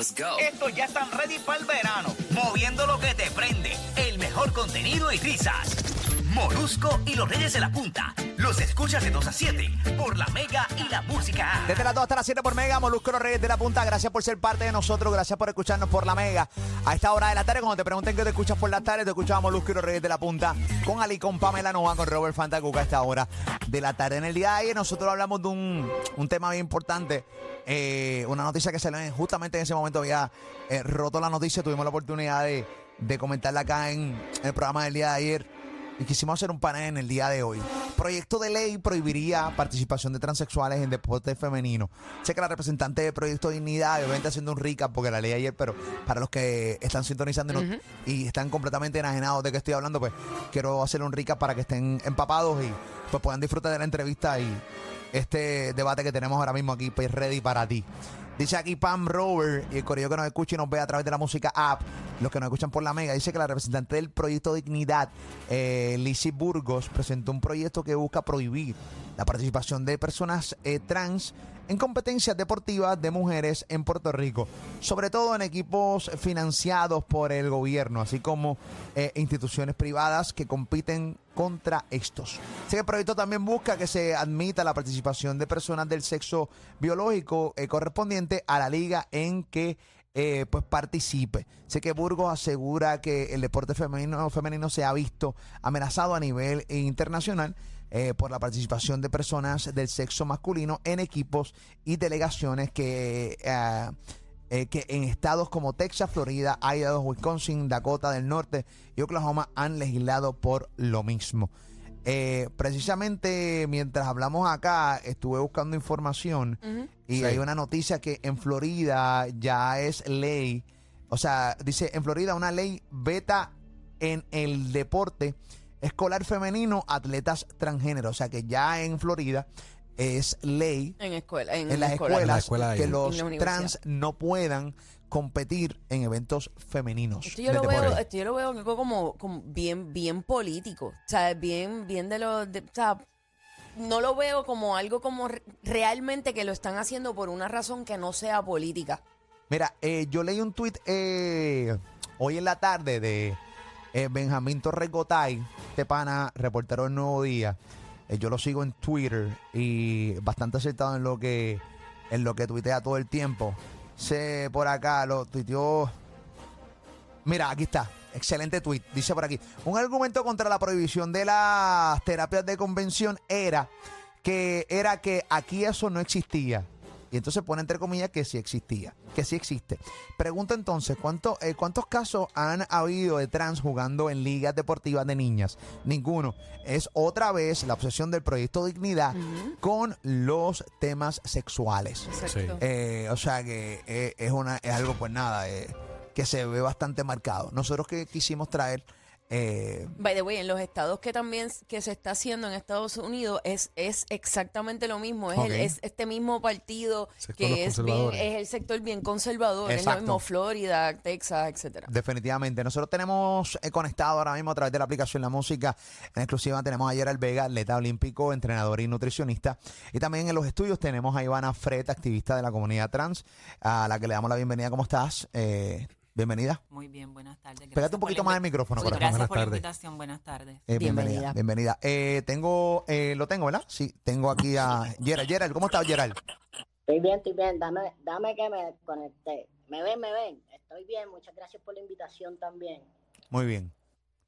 Estos ya están ready para el verano, moviendo lo que te prende, el mejor contenido y risas. Molusco y los Reyes de la Punta. Los escuchas de 2 a 7 por la Mega y la Música. Desde las 2 hasta las 7 por Mega, Molusco Los Reyes de la Punta. Gracias por ser parte de nosotros, gracias por escucharnos por la Mega. A esta hora de la tarde, cuando te pregunten qué te escuchas por la tarde, te escuchamos Molusco y Los Reyes de la Punta con Ali, con Pamela Nova, con Robert Fantacuca a esta hora de la tarde. En el día de ayer nosotros hablamos de un, un tema bien importante, eh, una noticia que se le justamente en ese momento había eh, roto la noticia, tuvimos la oportunidad de, de comentarla acá en el programa del día de ayer y quisimos hacer un panel en el día de hoy. Proyecto de ley prohibiría participación de transexuales en deporte femenino. Sé que la representante de Proyecto Dignidad, obviamente haciendo un recap porque la ley ayer, pero para los que están sintonizando y están completamente enajenados de qué estoy hablando, pues quiero hacer un recap para que estén empapados y pues puedan disfrutar de la entrevista y este debate que tenemos ahora mismo aquí, pues ready para ti. Dice aquí Pam Rover y el correo que nos escucha y nos ve a través de la música app, los que nos escuchan por la mega, dice que la representante del proyecto Dignidad, eh, Lizzie Burgos, presentó un proyecto que busca prohibir la participación de personas eh, trans en competencias deportivas de mujeres en Puerto Rico, sobre todo en equipos financiados por el gobierno, así como eh, instituciones privadas que compiten contra estos. Así que el proyecto también busca que se admita la participación de personas del sexo biológico eh, correspondiente a la liga en que eh, pues participe. Sé que Burgos asegura que el deporte femenino, femenino se ha visto amenazado a nivel internacional eh, por la participación de personas del sexo masculino en equipos y delegaciones que, eh, eh, que en estados como Texas, Florida, Idaho, Wisconsin, Dakota del Norte y Oklahoma han legislado por lo mismo. Eh, precisamente mientras hablamos acá, estuve buscando información y hay una noticia que en Florida ya es ley. O sea, dice en Florida una ley beta en el deporte escolar femenino atletas transgénero. O sea que ya en Florida es ley En escuela, en, en las escuela. escuelas escuela que los la trans no puedan competir en eventos femeninos. Esto yo, lo veo, esto yo lo veo como, como bien, bien político. O sea, bien, bien de lo. de- o sea, no lo veo como algo como re- realmente que lo están haciendo por una razón que no sea política. Mira, eh, yo leí un tuit eh, hoy en la tarde de eh, Benjamín Torres Gotay, este pana, reportero del Nuevo Día. Eh, yo lo sigo en Twitter y bastante acertado en lo que en lo que tuitea todo el tiempo. Se por acá lo tuiteó. Mira, aquí está. Excelente tweet. Dice por aquí. Un argumento contra la prohibición de las terapias de convención era que era que aquí eso no existía. Y entonces pone entre comillas que sí existía, que sí existe. Pregunta entonces, ¿cuánto, eh, ¿cuántos casos han habido de trans jugando en ligas deportivas de niñas? Ninguno. Es otra vez la obsesión del proyecto Dignidad con los temas sexuales. Exacto. Eh, o sea que eh, es, una, es algo, pues nada, eh, que se ve bastante marcado. Nosotros que quisimos traer... eh, By the way, en los estados que también que se está haciendo en Estados Unidos es, es exactamente lo mismo. Es, el- es este mismo partido que es, bien, es el sector bien conservador. Es lo mismo Florida, Texas, etcétera. Definitivamente. Nosotros tenemos eh, conectado ahora mismo a través de la aplicación La Música. En exclusiva tenemos a Gerald Vega, atleta olímpico, entrenador y nutricionista. Y también en los estudios tenemos a Ivana Fred, activista de la comunidad trans, a la que le damos la bienvenida. ¿Cómo estás? Eh, bienvenida. Muy bien, buenas tardes. Gracias Pégate un poquito más el micrófono, Muchas corazón. Gracias Buenas por la invitación, buenas tardes. Eh, Bienvenida. Bienvenida. Eh, tengo, eh, lo tengo, ¿verdad? Sí, tengo aquí a Gerald. Gerald, ¿cómo estás, Gerald? Estoy bien, estoy bien. Dame, dame que me conecte. ¿Me ven, me ven? Estoy bien. Muchas gracias por la invitación también. Muy bien.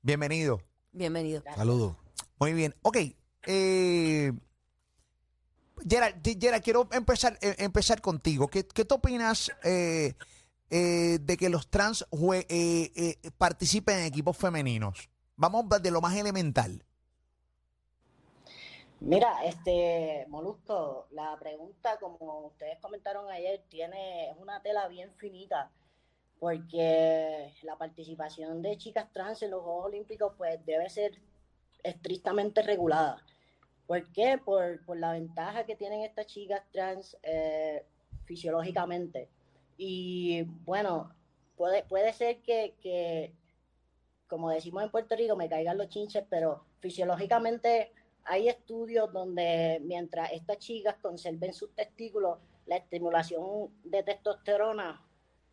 Bienvenido. Bienvenido. Saludos. Muy bien. Ok. Eh, Gerald, G- Gerald, quiero empezar, eh, empezar contigo. ¿Qué, qué tú opinas eh, eh, de que los trans eh, eh, participen en equipos femeninos? Vamos de lo más elemental. Mira, este, Molusco, la pregunta, como ustedes comentaron ayer, tiene es una tela bien finita, porque la participación de chicas trans en los Juegos Olímpicos, pues, debe ser estrictamente regulada. ¿Por qué? Por, por la ventaja que tienen estas chicas trans eh, fisiológicamente. Y bueno, puede, puede ser que, que, como decimos en Puerto Rico, me caigan los chinches, pero fisiológicamente hay estudios donde mientras estas chicas conserven sus testículos, la estimulación de testosterona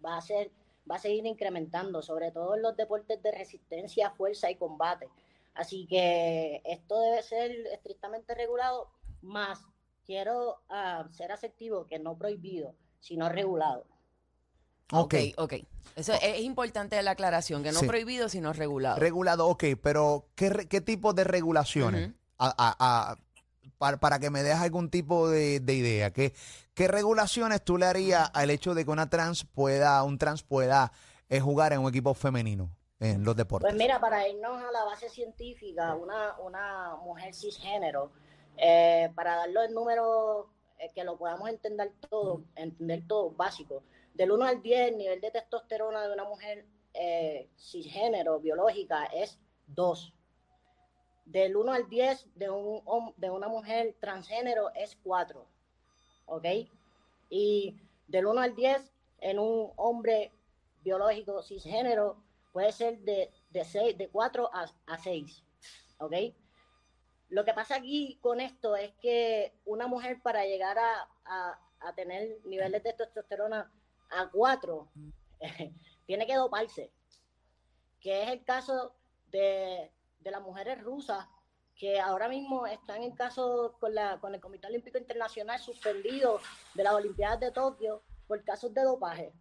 va a ser va a seguir incrementando, sobre todo en los deportes de resistencia, fuerza y combate. Así que esto debe ser estrictamente regulado, más quiero ah, ser asertivo que no prohibido, sino regulado. Ok. Ok. Eso es, es importante la aclaración, que no Sí. prohibido, sino regulado. Regulado, ok, pero ¿qué, re- qué tipo de regulaciones? Ujú. A- a- a- para, para que me dejes algún tipo de, de idea. ¿Qué, ¿Qué regulaciones tú le harías al hecho de que una trans pueda, un trans pueda eh, jugar en un equipo femenino en los deportes? Pues mira, para irnos a la base científica, una, una mujer cisgénero, eh, para darlo en número eh, que lo podamos entender todo, entender todo básico, del 1 al 10, el nivel de testosterona de una mujer eh, cisgénero biológica es 2. Del 1 al 10 de, un, de una mujer transgénero es 4. ¿Ok? Y del 1 al 10 en un hombre biológico cisgénero puede ser de, de, seis- de 4 a, a 6. ¿Ok? Lo que pasa aquí con esto es que una mujer para llegar a, a- a tener niveles de testosterona a 4 tiene que doparse. Que es el caso de, de las mujeres rusas que ahora mismo están en caso con, la, con el Comité Olímpico Internacional suspendido de las Olimpiadas de Tokio por casos de dopaje.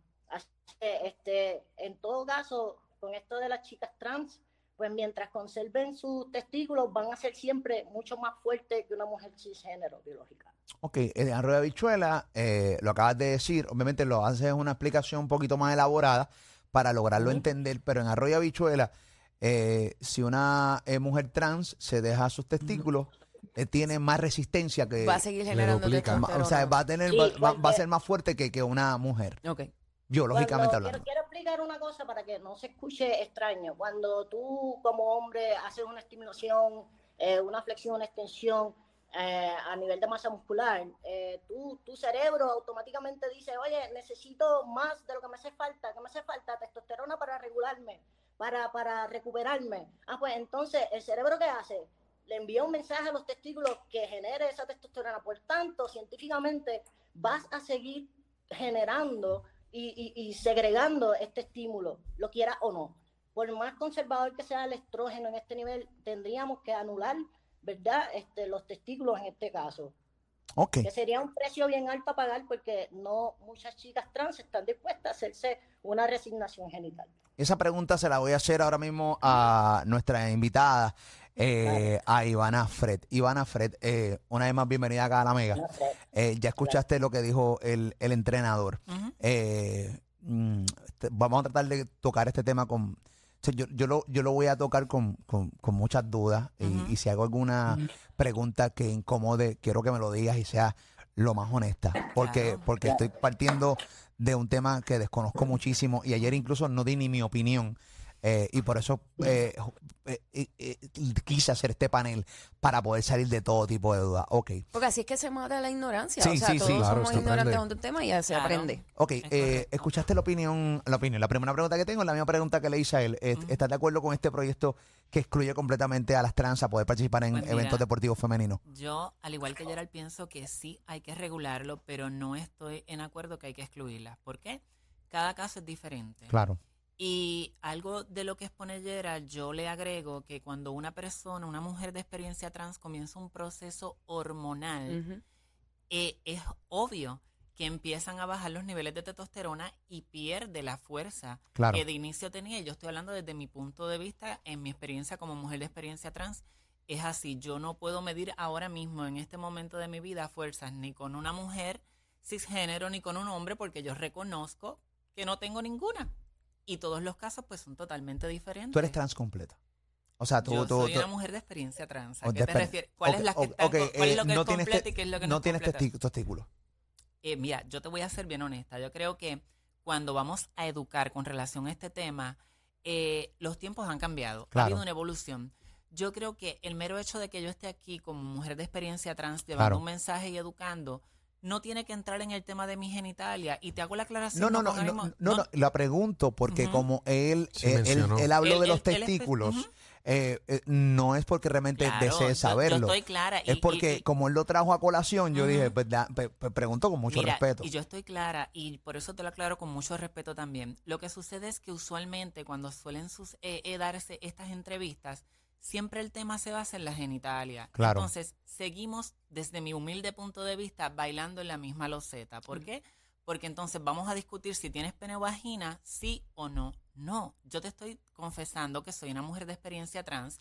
Este, en todo caso, con esto de las chicas trans, pues mientras conserven sus testículos van a ser siempre mucho más fuertes que una mujer cisgénero biológica. Ok, en arroyo de habichuela, eh, lo acabas de decir, obviamente lo haces una explicación un poquito más elaborada para lograrlo entender, pero en arroyo de habichuela, eh, si una eh, mujer trans se deja sus testículos, eh, tiene más resistencia que... Va a seguir generando o sea, va a tener, Sí, va, va- va a porque- ser más fuerte que, que una mujer, Ok. Biológicamente Cuando- hablando. Quiero, quiero explicar una cosa para que no se escuche extraño. Cuando tú como hombre haces una estimulación, eh, una flexión, una extensión eh, a nivel de masa muscular, eh, tú- tu cerebro automáticamente dice, oye, necesito más de lo que me hace falta. ¿Qué me hace falta? Testosterona para regularme, para, para recuperarme. Ah, pues entonces, ¿el cerebro qué hace? Le envía un mensaje a los testículos que genere esa testosterona. Por tanto, científicamente vas a seguir generando y, y- y segregando este estímulo, lo quiera o no. Por más conservador que sea el estrógeno en este nivel, tendríamos que anular, ¿verdad? Este, los testículos en este caso, Ok, que sería un precio bien alto a pagar porque no muchas chicas trans están dispuestas a hacerse una resignación genital. esa pregunta se la voy a hacer ahora mismo a nuestra invitada, eh, a Ivana Fred. Ivana Fred, eh, una vez más bienvenida acá a la Mega. Eh, ya escuchaste lo que dijo el, el entrenador. Eh, mm, vamos a tratar de tocar este tema con... o sea, yo, yo, lo, yo lo voy a tocar con, con- con muchas dudas y, si hago alguna pregunta que incomode, quiero que me lo digas y sea lo más honesta, porque, Claro. porque estoy partiendo de un tema que desconozco muchísimo y ayer incluso no di ni mi opinión. Eh, y por eso eh, eh, eh, eh, quise hacer este panel para poder salir de todo tipo de dudas. Ok, Porque así es que se mata la ignorancia. Sí, o sea, sí, sí. todos Claro, somos ignorantes de un tema y ya se Claro. aprende. Ok, eh, escuchaste la opinión, la opinión. La primera pregunta que tengo es la misma pregunta que le hice a él. ¿Estás de acuerdo con este proyecto que excluye completamente a las trans a poder participar en Pues mira, eventos deportivos femeninos? Yo, al igual que Gerald, pienso que sí hay que regularlo, pero no estoy en acuerdo que hay que excluirlas. ¿Por qué? Cada caso es diferente. Claro. Y algo de lo que expone Gerald, yo le agrego que cuando una persona, una mujer de experiencia trans comienza un proceso hormonal, eh, es obvio que empiezan a bajar los niveles de testosterona y pierde la fuerza Claro. que de inicio tenía. Yo estoy hablando desde mi punto de vista, en mi experiencia como mujer de experiencia trans, es así. Yo no puedo medir ahora mismo, en este momento de mi vida, fuerzas ni con una mujer cisgénero ni con un hombre, porque yo reconozco que no tengo ninguna. Y todos los casos, pues, son totalmente diferentes. Tú eres trans completa. O sea, tú, yo tú, soy tú- una mujer de experiencia trans. ¿A o qué te refieres? ¿Cuál es la que está- cuál es eh, lo que no es tienes completa te- y qué es lo que no, no es tienes testículos. Eh, mira, yo te voy a ser bien honesta. Yo creo que cuando vamos a educar con relación a este tema, eh, los tiempos han cambiado. Claro. Ha habido una evolución. Yo creo que el mero hecho de que yo esté aquí como mujer de experiencia trans llevando Claro. un mensaje y educando, no tiene que entrar en el tema de mi genitalia. Y te hago la aclaración. No, no, no, no, no, no, la pregunto porque como él, Sí él, él, mencionó. él habló Él- de los él- él espe- testículos, eh, eh, no es porque realmente Claro, yo- desee yo saberlo. estoy clara. y- es y- porque y- como él lo trajo a colación, yo dije, pues, da- pe- pe- pregunto con mucho Mira, respeto. Y yo estoy clara y por eso te lo aclaro con mucho respeto también. Lo que sucede es que usualmente cuando suelen sus- eh, eh, darse estas entrevistas, siempre el tema se basa en la genitalia. Claro. Entonces, seguimos desde mi humilde punto de vista bailando en la misma loseta. ¿Por qué? Porque entonces vamos a discutir si tienes pene o vagina, sí o no. No, yo te estoy confesando que soy una mujer de experiencia trans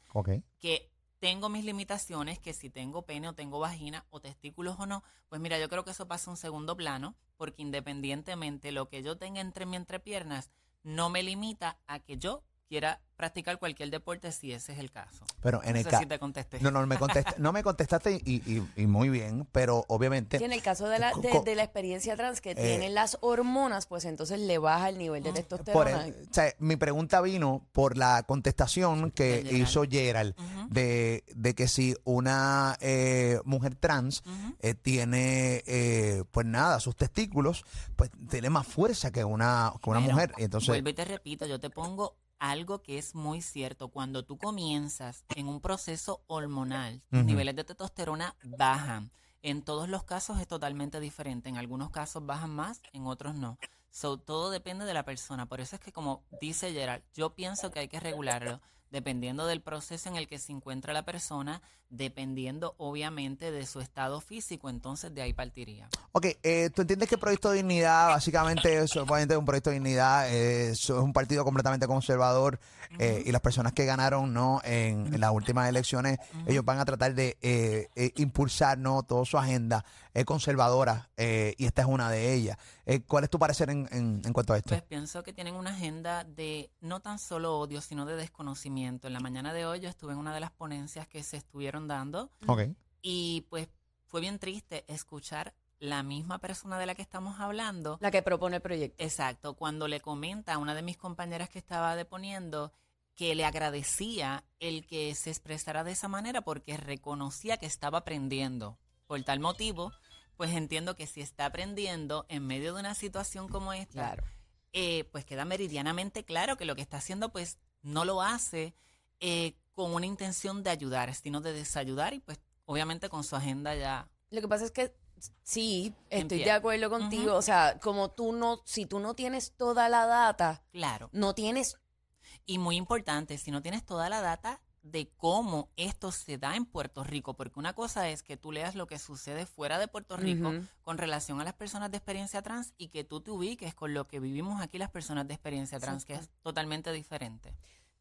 que tengo mis limitaciones, que si tengo pene o tengo vagina o testículos o no, pues mira, yo creo que eso pasa a un segundo plano, porque independientemente lo que yo tenga entre mis entrepiernas no me limita a que yo quiera practicar cualquier deporte si ese es el caso. Pero en no el sé caso... si te contesté. No, no, me contesta, no me contestaste y, y- y muy bien, pero obviamente... Sí, en el caso de la, de, la experiencia trans que Eh, tienen las hormonas, pues entonces le baja el nivel de Por testosterona. el- o sea, mi pregunta vino por la contestación que Gerald. hizo Gerald de, de que si una eh, mujer trans Ujú. eh, tiene, eh, pues nada, sus testículos, pues tiene más fuerza que una, que una mujer. Y entonces, Vuelvo y te repito, yo te pongo algo que es muy cierto. Cuando tú comienzas en un proceso hormonal, tus niveles de testosterona bajan. En todos los casos es totalmente diferente. En algunos casos bajan más, en otros no. So, todo depende de la persona. Por eso es que, como dice Gerald, yo pienso que hay que regularlo dependiendo del proceso en el que se encuentra la persona, dependiendo obviamente de su estado físico. Entonces, de ahí partiría. ok, eh, ¿tú entiendes que el Proyecto de Dignidad básicamente es un Proyecto de Dignidad, eh, es un partido completamente conservador eh, y las personas que ganaron no en, en las últimas elecciones, ellos van a tratar de eh, eh, impulsar no toda su agenda eh, conservadora eh, y esta es una de ellas. ¿Cuál es tu parecer en, en- en cuanto a esto? Pues pienso que tienen una agenda de no tan solo odio, sino de desconocimiento. En la mañana de hoy yo estuve en una de las ponencias que se estuvieron dando ok. y pues fue bien triste escuchar la misma persona de la que estamos hablando. La que propone el proyecto. Exacto, cuando le comenta a una de mis compañeras que estaba deponiendo que le agradecía el que se expresara de esa manera porque reconocía que estaba aprendiendo. Por tal motivo, pues entiendo que si está aprendiendo en medio de una situación como esta, Claro. eh, pues queda meridianamente claro que lo que está haciendo pues no lo hace eh, con una intención de ayudar, sino de desayudar y pues obviamente con su agenda ya. Lo que pasa es que sí, estoy de acuerdo contigo. O sea, como tú no, si tú no tienes toda la data, Claro. no tienes Y muy importante, si no tienes toda la data de cómo esto se da en Puerto Rico, porque una cosa es que tú leas lo que sucede fuera de Puerto Rico con relación a las personas de experiencia trans y que tú te ubiques con lo que vivimos aquí las personas de experiencia trans, que es totalmente diferente.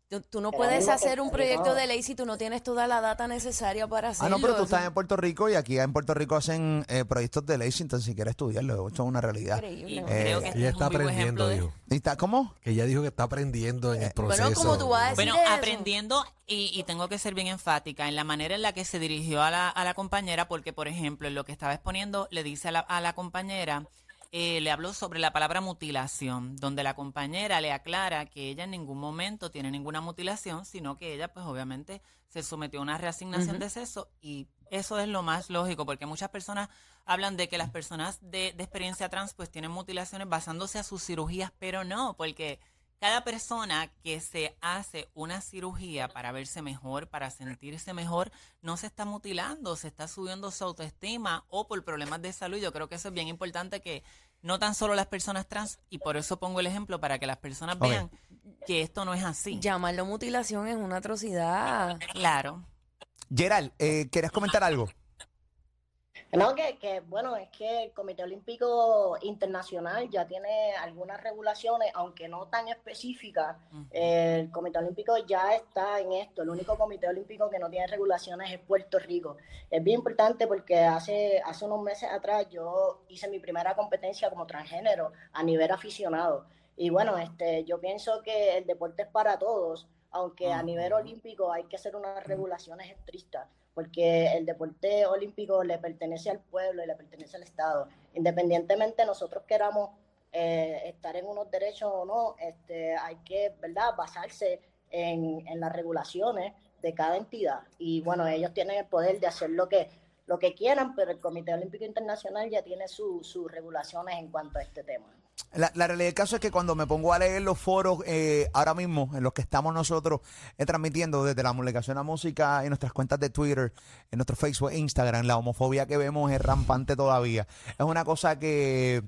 Tú, tú no puedes hacer un proyecto de ley si tú no tienes toda la data necesaria para Ah, hacerlo. no, pero tú estás en Puerto Rico y aquí en Puerto Rico hacen eh, proyectos de ley sin tan siquiera estudiarlo. Esto es una realidad. increíble. Y Eh, creo que este Ella es está aprendiendo, dijo. ¿Y está cómo? Que ella dijo que está aprendiendo en el proceso. Bueno, como tú vas a decir Bueno, eso. aprendiendo, y, y tengo que ser bien enfática en la manera en la que se dirigió a la, a la compañera, porque, por ejemplo, en lo que estaba exponiendo, le dice a la, a la compañera, eh, le habló sobre la palabra mutilación, donde la compañera le aclara que ella en ningún momento tiene ninguna mutilación, sino que ella, pues, obviamente, se sometió a una reasignación de sexo, y eso es lo más lógico, porque muchas personas hablan de que las personas de, de experiencia trans, pues, tienen mutilaciones basándose a sus cirugías, pero no, porque cada persona que se hace una cirugía para verse mejor, para sentirse mejor, no se está mutilando, se está subiendo su autoestima o por problemas de salud. Yo creo que eso es bien importante que no tan solo las personas trans, y por eso pongo el ejemplo para que las personas vean que esto no es así. Llamarlo mutilación es una atrocidad. Claro. Gerald, eh, ¿querías comentar algo? No, que, que bueno, es que el Comité Olímpico Internacional ya tiene algunas regulaciones, aunque no tan específicas. El Comité Olímpico ya está en esto. El único Comité Olímpico que no tiene regulaciones es Puerto Rico. Es bien importante porque hace, hace unos meses atrás yo hice mi primera competencia como transgénero a nivel aficionado. Y bueno, este, yo pienso que el deporte es para todos, aunque a nivel olímpico hay que hacer unas regulaciones estrictas porque el deporte olímpico le pertenece al pueblo y le pertenece al Estado. Independientemente nosotros queramos eh, estar en unos derechos o no, este, hay que ¿verdad? basarse en, en, las regulaciones de cada entidad. Y bueno, ellos tienen el poder de hacer lo que, lo que quieran, pero el Comité Olímpico Internacional ya tiene sus regulaciones en cuanto a este tema. La, realidad del caso es que cuando me pongo a leer los foros eh, ahora mismo en los que estamos nosotros eh, transmitiendo desde la publicación a música en nuestras cuentas de Twitter, en nuestro Facebook e Instagram, la homofobia que vemos es rampante todavía. Es una cosa que,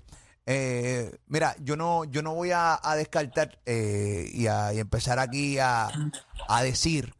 eh, mira, yo no, yo no voy a, descartar y, a, empezar aquí a, decir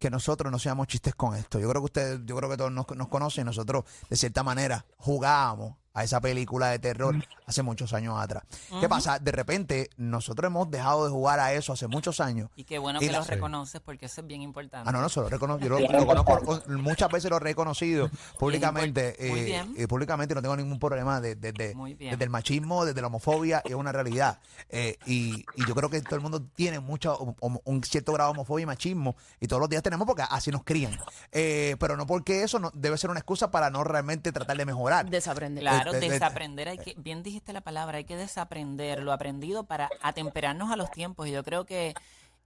que nosotros no seamos chistes con esto. Yo creo que ustedes, yo creo que todos nos, nos conocen, nosotros de cierta manera jugábamos a esa película de terror hace muchos años atrás. ¿Qué pasa? De repente, nosotros hemos dejado de jugar a eso hace muchos años. Y qué bueno que lo reconoces porque eso es bien importante. Ah, no, no, lo reconozco. Yo lo, conozco, muchas veces lo he reconocido públicamente. Muy eh, bien. Eh, públicamente no tengo ningún problema de, desde el machismo, desde la homofobia, es una realidad. Eh, y, yo creo que todo el mundo tiene mucho, un, cierto grado de homofobia y machismo, y todos los días tenemos porque así nos crían. pero no porque eso no, debe ser una excusa para no realmente tratar de mejorar. Desaprender. Claro, desaprender, hay que, bien dijiste la palabra, hay que desaprender lo aprendido para atemperarnos a los tiempos. Y yo creo que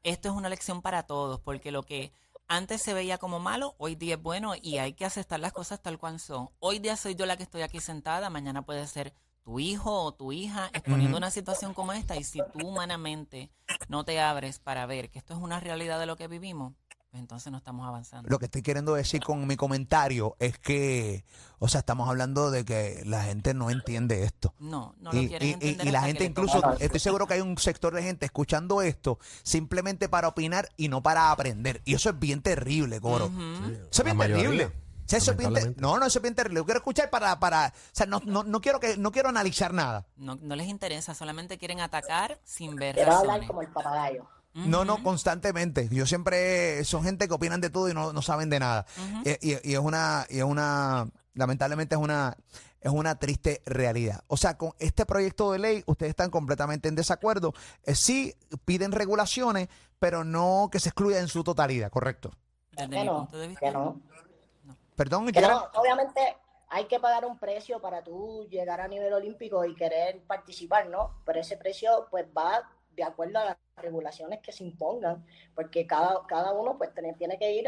esto es una lección para todos, porque lo que antes se veía como malo, hoy día es bueno y hay que aceptar las cosas tal cual son. Hoy día soy yo la que estoy aquí sentada, mañana puede ser tu hijo o tu hija exponiendo una situación como esta y si tú humanamente no te abres para ver que esto es una realidad de lo que vivimos, pues entonces no estamos avanzando. Lo que estoy queriendo decir con mi comentario es que, o sea, estamos hablando de que la gente no entiende esto. No, no lo y, quieren entender y, la gente incluso, estoy seguro que hay un sector de gente escuchando esto simplemente para opinar y no para aprender. Y eso es bien terrible, Coro. eso es bien terrible. no, no, eso es bien terrible. Yo quiero escuchar para, para, o sea, no, no, no quiero que, no quiero analizar nada. No, no les interesa, solamente quieren atacar sin ver Quiero hablar como el papagayo. No, no, constantemente. Yo siempre, son gente que opinan de todo y no, saben de nada. y, es una, y es una, lamentablemente es una, es una triste realidad. O sea, con este proyecto de ley, ustedes están completamente en desacuerdo. Eh, sí piden regulaciones, pero no que se excluya en su totalidad, ¿correcto? Desde no, no. Perdón, obviamente hay que pagar un precio para tú llegar a nivel olímpico y querer participar, ¿no? Pero ese precio pues va de acuerdo a las regulaciones que se impongan, porque cada, cada uno pues tiene, tiene que ir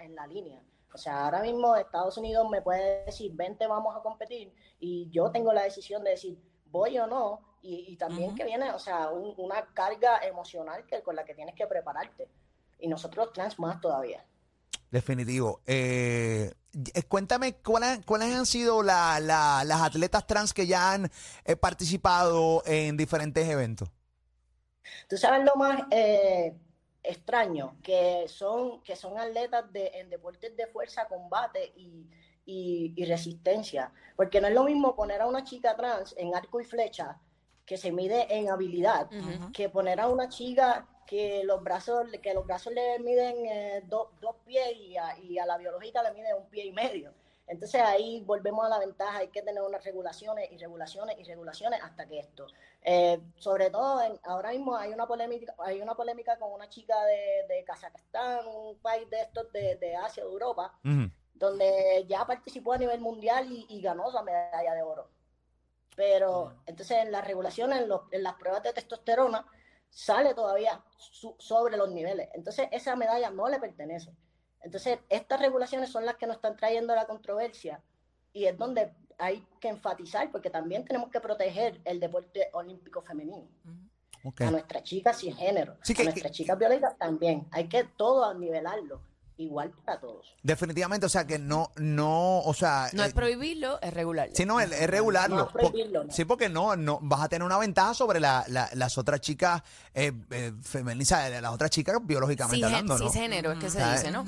en la línea. O sea, ahora mismo Estados Unidos me puede decir, vente, vamos a competir, y yo tengo la decisión de decir, voy o no, y, también que viene, o sea, una carga emocional que, con la que tienes que prepararte. Y nosotros trans más todavía. Definitivo. Eh, eh cuéntame cuáles, cuáles han sido las atletas trans que ya han eh, participado en diferentes eventos. Tú sabes lo más eh, extraño, que son, que son atletas de, en deportes de fuerza, combate y, y, resistencia. Porque no es lo mismo poner a una chica trans en arco y flecha, que se mide en habilidad, que poner a una chica que los brazos, que los brazos le miden eh, dos pies y a, y a la biológica le mide un pie y medio. Entonces ahí volvemos a la ventaja, hay que tener unas regulaciones y regulaciones y regulaciones hasta que esto. Eh, sobre todo, ahora mismo hay una polémica, hay una polémica con una chica de, de Kazajstán, un país de estos de, de Asia, de Europa, donde ya participó a nivel mundial y, ganó esa medalla de oro. Pero entonces en las regulaciones, en, las pruebas de testosterona, sale todavía sobre los niveles. Entonces esa medalla no le pertenece. Entonces, estas regulaciones son las que nos están trayendo la controversia y es donde hay que enfatizar, porque también tenemos que proteger el deporte olímpico femenino. A nuestras chicas y género, a nuestras chicas biológicas también. Hay que todo nivelarlo igual para todos. Definitivamente, o sea, que no, no, o sea... No es eh, prohibirlo, es regularlo. Sí, no, es, regularlo. No es prohibirlo, Sí, porque no, no, vas a tener una ventaja sobre la, las otras chicas eh, eh, femeninas, las otras chicas biológicamente hablando, ¿no? género es que se dice, ¿no?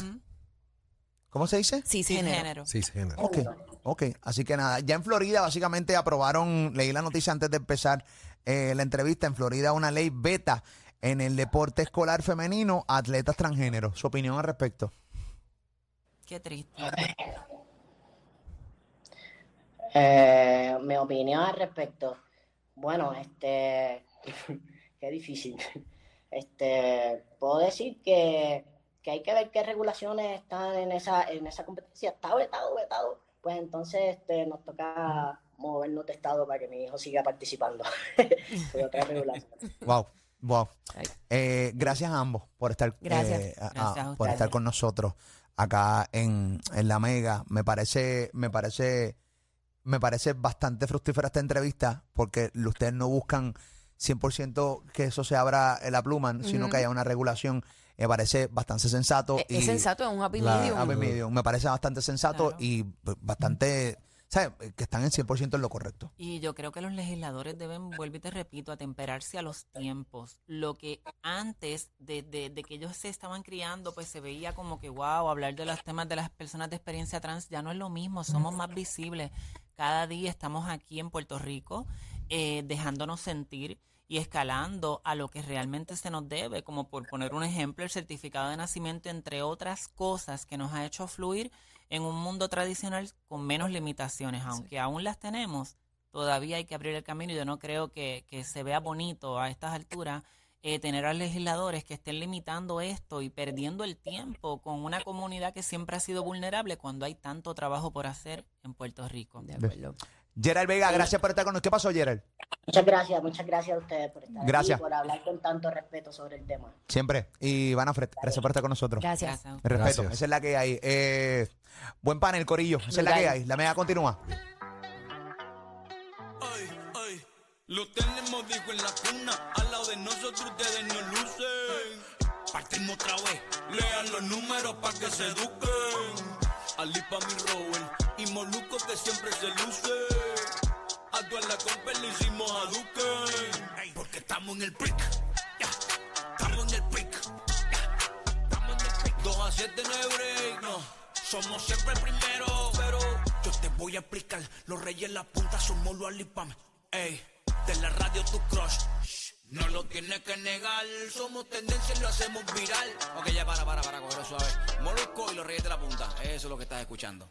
¿Cómo se dice? Cisgénero. Cisgénero. Sí, género. Ok, ok. Así que nada, ya en Florida básicamente aprobaron, leí la noticia antes de empezar eh, la entrevista, en Florida una ley beta en el deporte escolar femenino a atletas transgénero. ¿Su opinión al respecto? Qué triste. Eh, mi opinión al respecto. Bueno, este, qué difícil. Este, puedo decir que, que hay que ver qué regulaciones están en esa, en esa competencia. Está vetado, vetado. Pues entonces este, nos toca movernos de estado para que mi hijo siga participando de otras regulaciones. Wow, wow. Eh, gracias a ambos por estar, Gracias. eh, a- Gracias a por estar con nosotros acá en, en la Mega. Me parece, me parece, me parece bastante fructífera esta entrevista porque ustedes no buscan 100% que eso se abra la pluma, sino que haya una regulación. Me parece bastante sensato. Es, y es sensato, es un happy la- medium. Happy medium. Me parece bastante sensato Claro. y b- bastante, ¿sabes? Que están en 100% en lo correcto. Y yo creo que los legisladores deben, vuelvo y te repito, atemperarse a los tiempos. Lo que antes de, de- de que ellos se estaban criando, pues se veía como que, wow, hablar de los temas de las personas de experiencia trans ya no es lo mismo, somos más visibles. Cada día estamos aquí en Puerto Rico eh, dejándonos sentir y escalando a lo que realmente se nos debe, como por poner un ejemplo, el certificado de nacimiento, entre otras cosas que nos ha hecho fluir en un mundo tradicional con menos limitaciones, aunque aún las tenemos, todavía hay que abrir el camino y yo no creo que, que se vea bonito a estas alturas eh, tener a legisladores que estén limitando esto y perdiendo el tiempo con una comunidad que siempre ha sido vulnerable cuando hay tanto trabajo por hacer en Puerto Rico. De acuerdo. Gerald Vega, gracias por estar con nosotros. ¿Qué pasó, Gerald? Muchas gracias, muchas gracias a ustedes por estar Gracias. aquí, por hablar con tanto respeto sobre el tema. Siempre. Y Van Afred, gracias por estar con nosotros. Gracias. Gracias. Respeto, Gracias. esa es la que hay. Eh, buen panel, Corillo. Esa es la que hay. La mega continúa. Ay, ay, lo tenemos, dijo en la cuna. Al lado de nosotros ustedes no lucen. Partimos otra vez. Lean los números para que se eduquen. Ali pa' mi Robert y Moluco que siempre se luce. A toda la compa le hicimos a Duque. Porque estamos en el pick. Estamos en el pick. Estamos en el pick. 2 a 7 no hay break, no. Somos siempre el primero, pero yo te voy a explicar. Los reyes en la punta somos los alipam. Ey, de la radio tu crush. Shh, No lo tienes que negar, somos tendencia y lo hacemos viral. Ok, ya para, para, para, cogerlo suave. Molusco y los reyes de la punta. Eso es lo que estás escuchando.